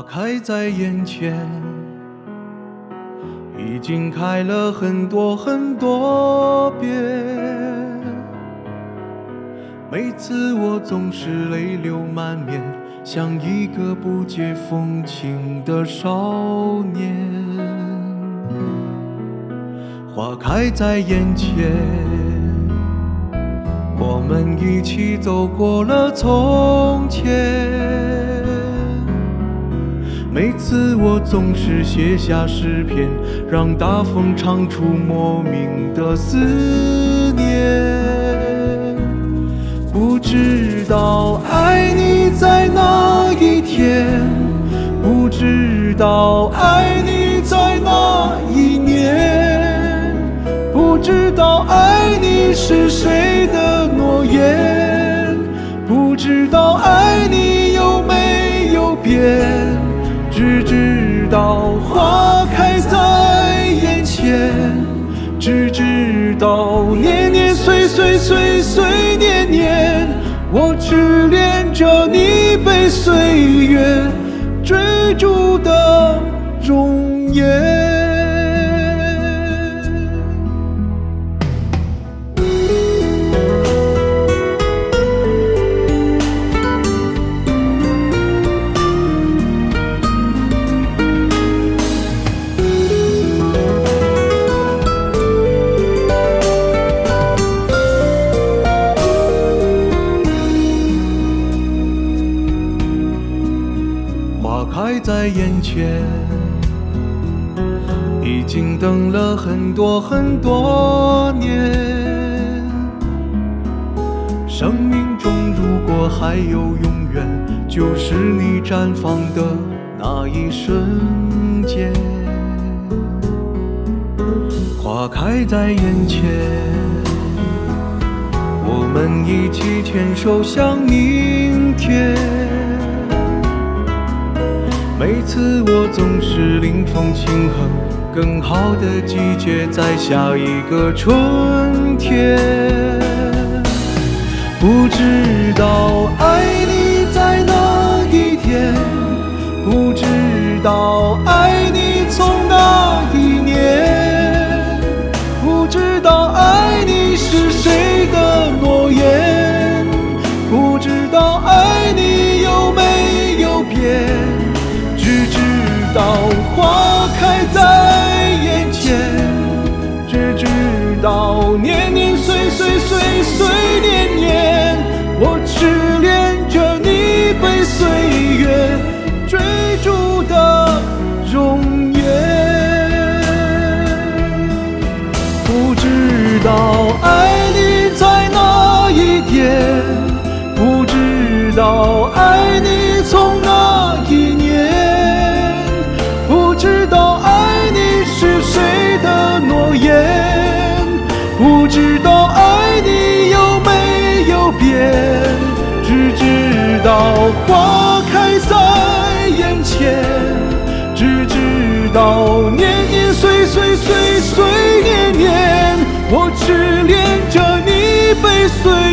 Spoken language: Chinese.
花开在眼前，已经开了很多很多遍。每次我总是泪流满面，像一个不解风情的少年。花开在眼前，我们一起走过了从前。每次我总是写下诗篇，让大风唱出莫名的思念。不知道爱你在哪一天，不知道爱你在哪一年，不知道爱你是谁到花开在眼前，只知道年年岁岁岁岁年年，我痴恋着你被岁月追逐的容颜。开在眼前，已经等了很多很多年。生命中如果还有永远，就是你绽放的那一瞬间。花开在眼前，我们一起牵手向明天。每次我总是临风轻哼，更好的季节在下一个春天。不知道爱你在哪一天，不知道爱你从哪一年，不知道爱你是谁的诺言，到花开在眼前，只知道年年岁岁岁岁年年，我痴恋着你被岁月追逐的容颜。不知道爱你在哪一天，不知道爱你知道爱你有没有变，只知道花开在眼前，只知道年年岁岁岁岁年年，我痴恋着你被岁